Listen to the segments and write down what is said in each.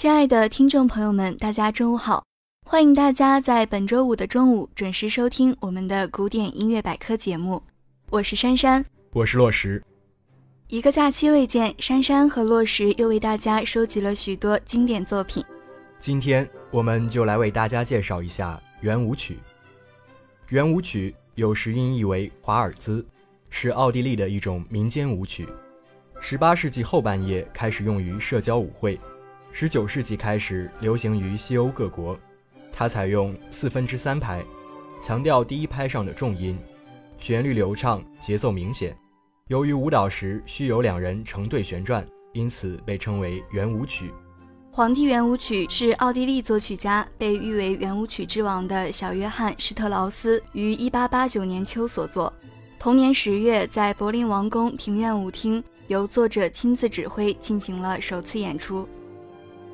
亲爱的听众朋友们，大家中午好！欢迎大家在本周五的中午准时收听我们的古典音乐百科节目。我是珊珊，我是洛石。一个假期未见，珊珊和洛石又为大家收集了许多经典作品。今天我们就来为大家介绍一下圆舞曲。圆舞曲有时音译为华尔兹，是奥地利的一种民间舞曲。十八世纪后半叶开始用于社交舞会。十九世纪开始流行于西欧各国，它采用四分之三拍，强调第一拍上的重音，旋律流畅，节奏明显。由于舞蹈时需有两人成对旋转，因此被称为圆舞曲。《皇帝圆舞曲》是奥地利作曲家，被誉为圆舞曲之王的小约翰施特劳斯于一八八九年秋所作。同年十月，在柏林王宫庭院舞厅，由作者亲自指挥进行了首次演出。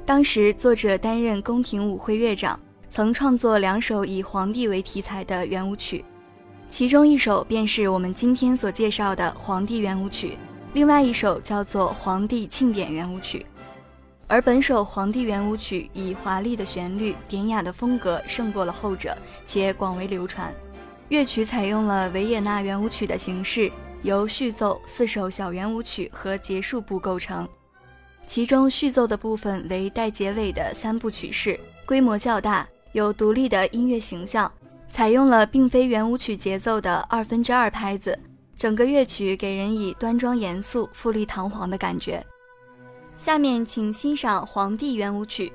当时，作者担任宫廷舞会乐长，曾创作两首以皇帝为题材的圆舞曲，其中一首便是我们今天所介绍的《皇帝圆舞曲》，另外一首叫做《皇帝庆典圆舞曲》。而本首《皇帝圆舞曲》以华丽的旋律、典雅的风格胜过了后者，且广为流传。乐曲采用了维也纳圆舞曲的形式，由序奏、四首小圆舞曲和结束部构成。其中序奏的部分为带结尾的三部曲式，规模较大，有独立的音乐形象，采用了并非圆舞曲节奏的二分之二拍子，整个乐曲给人以端庄严肃、富丽堂皇的感觉。下面请欣赏《皇帝圆舞曲》。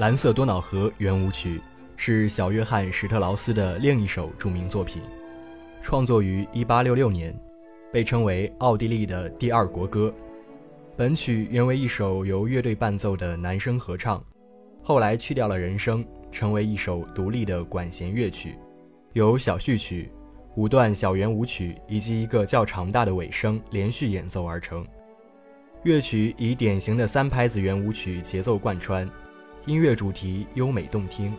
蓝色多瑙河圆舞曲是小约翰·施特劳斯的另一首著名作品，创作于1866年，被称为奥地利的第二国歌。本曲原为一首由乐队伴奏的男声合唱，后来去掉了人声，成为一首独立的管弦乐曲，由小序曲、五段小圆舞曲以及一个较长大的尾声连续演奏而成。乐曲以典型的三拍子圆舞曲节奏贯穿，音乐主题优美动听，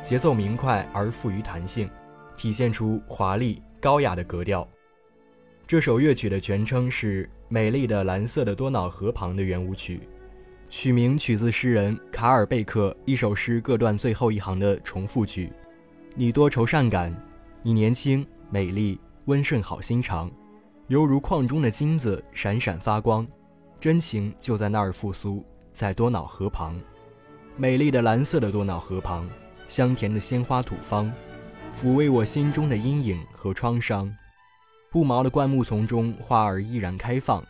节奏明快而富于弹性，体现出华丽高雅的格调。这首乐曲的全称是《美丽的蓝色的多瑙河旁》的圆舞曲，曲名取自诗人卡尔贝克一首诗各段最后一行的重复句：“你多愁善感，你年轻美丽温顺好心肠，犹如矿中的金子闪闪发光，真情就在那儿复苏，在多瑙河旁，美丽的蓝色的多瑙河旁，香甜的鲜花吐芳，抚慰我心中的阴影和创伤。”不毛的灌木丛中，花儿依然开放。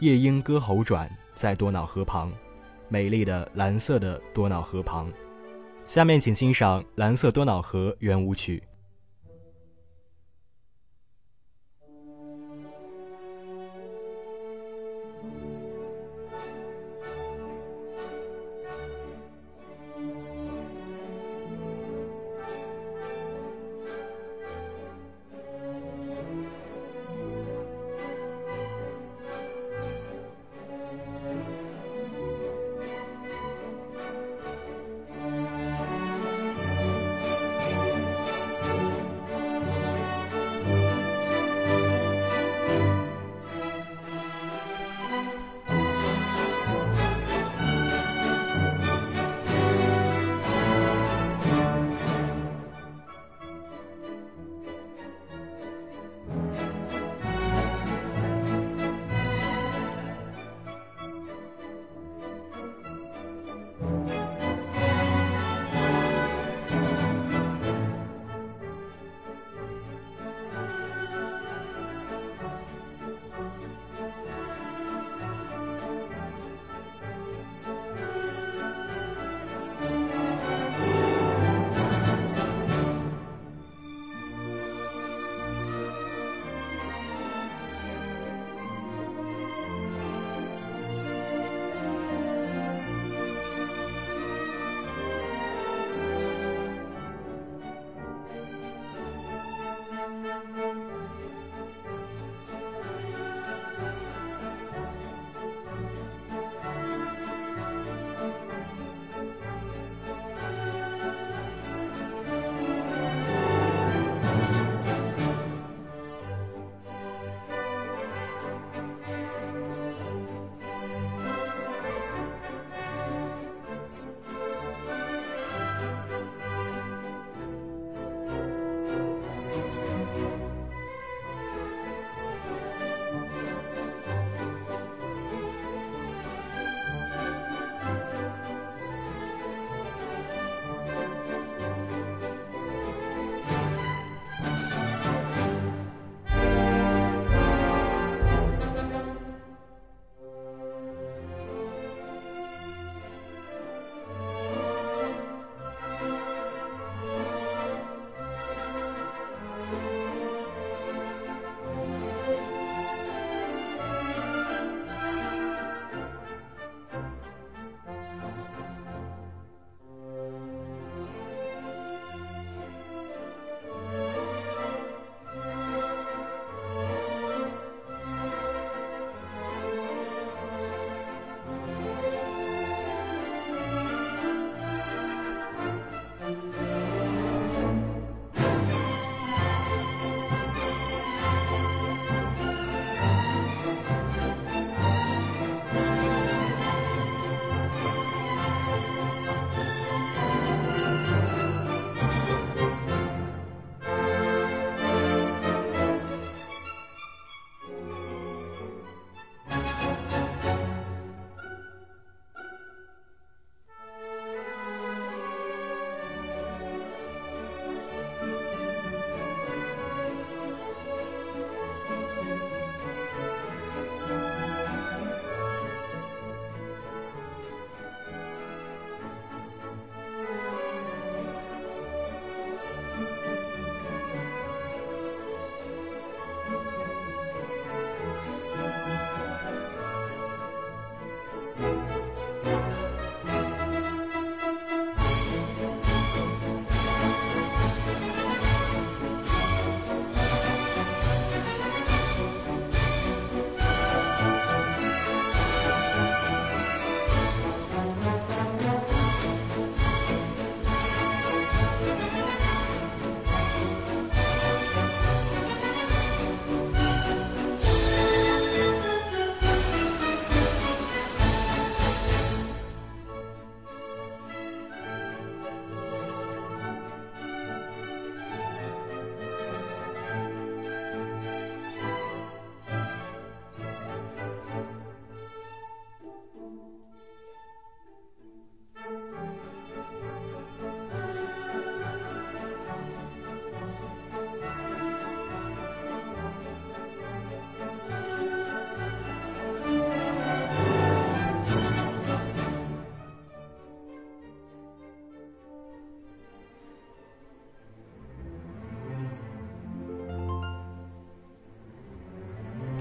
夜莺歌喉转，在多瑙河旁，美丽的蓝色的多瑙河旁。下面请欣赏《蓝色多瑙河》圆舞曲。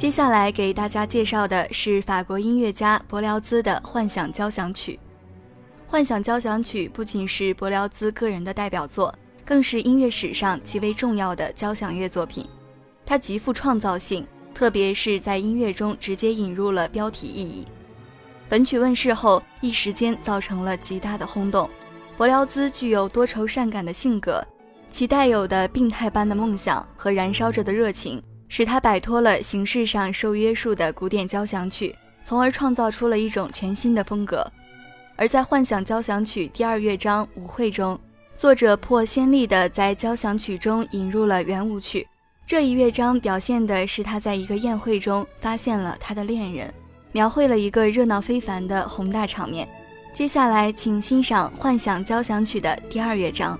接下来给大家介绍的是法国音乐家柏辽兹的《幻想交响曲》。《幻想交响曲》不仅是柏辽兹个人的代表作，更是音乐史上极为重要的交响乐作品。它极富创造性，特别是在音乐中直接引入了标题意义。本曲问世后，一时间造成了极大的轰动。柏辽兹具有多愁善感的性格，其带有的病态般的梦想和燃烧着的热情。使他摆脱了形式上受约束的古典交响曲，从而创造出了一种全新的风格。而在《幻想交响曲》第二乐章舞会中，作者破先例的在交响曲中引入了圆舞曲。这一乐章表现的是他在一个宴会中发现了他的恋人，描绘了一个热闹非凡的宏大场面。接下来，请欣赏《幻想交响曲》的第二乐章。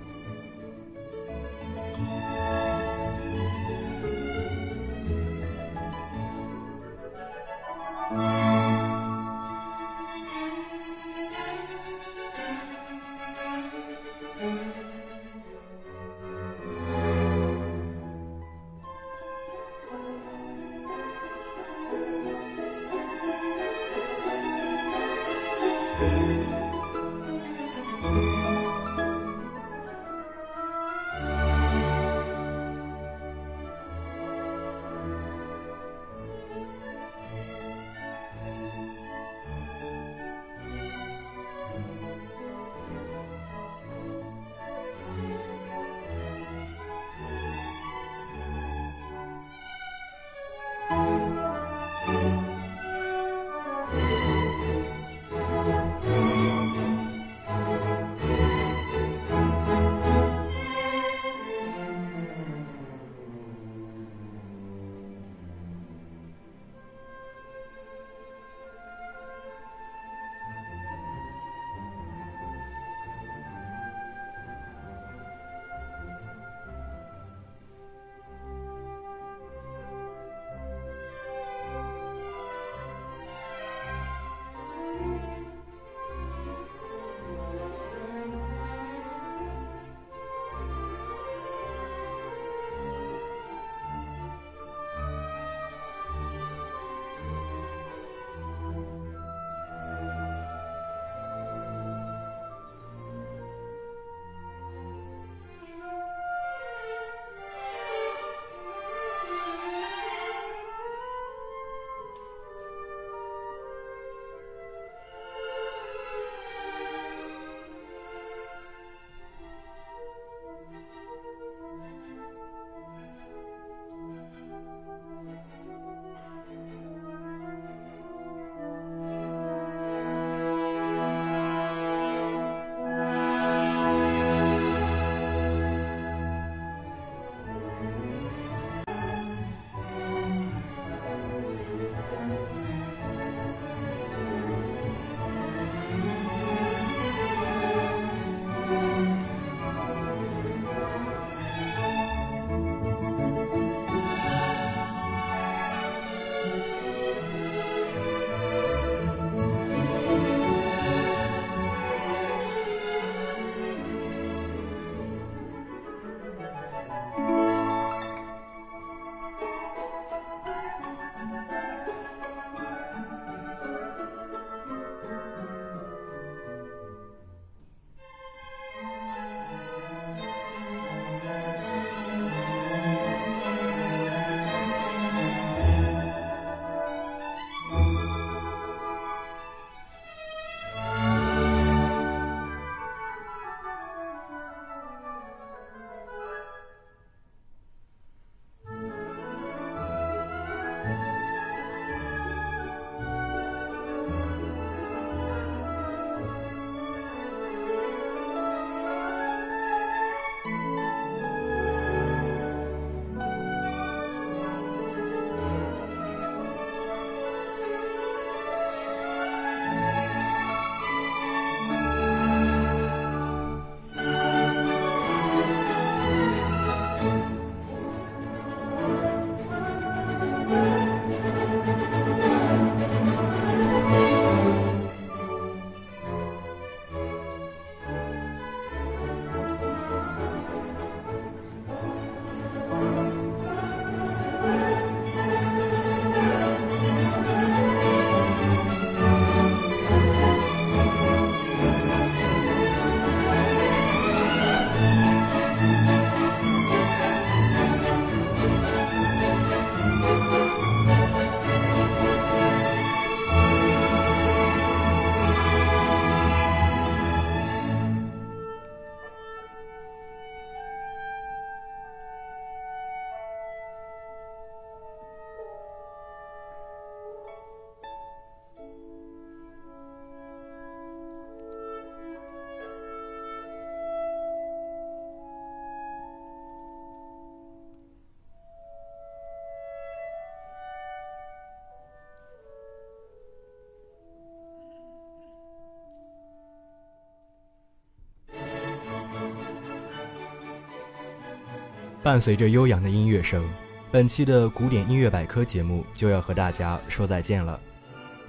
伴随着悠扬的音乐声，本期的古典音乐百科节目就要和大家说再见了。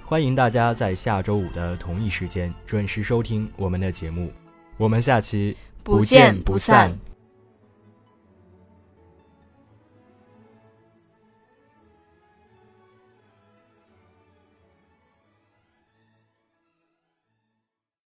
欢迎大家在下周五的同一时间准时收听我们的节目，我们下期不见不散。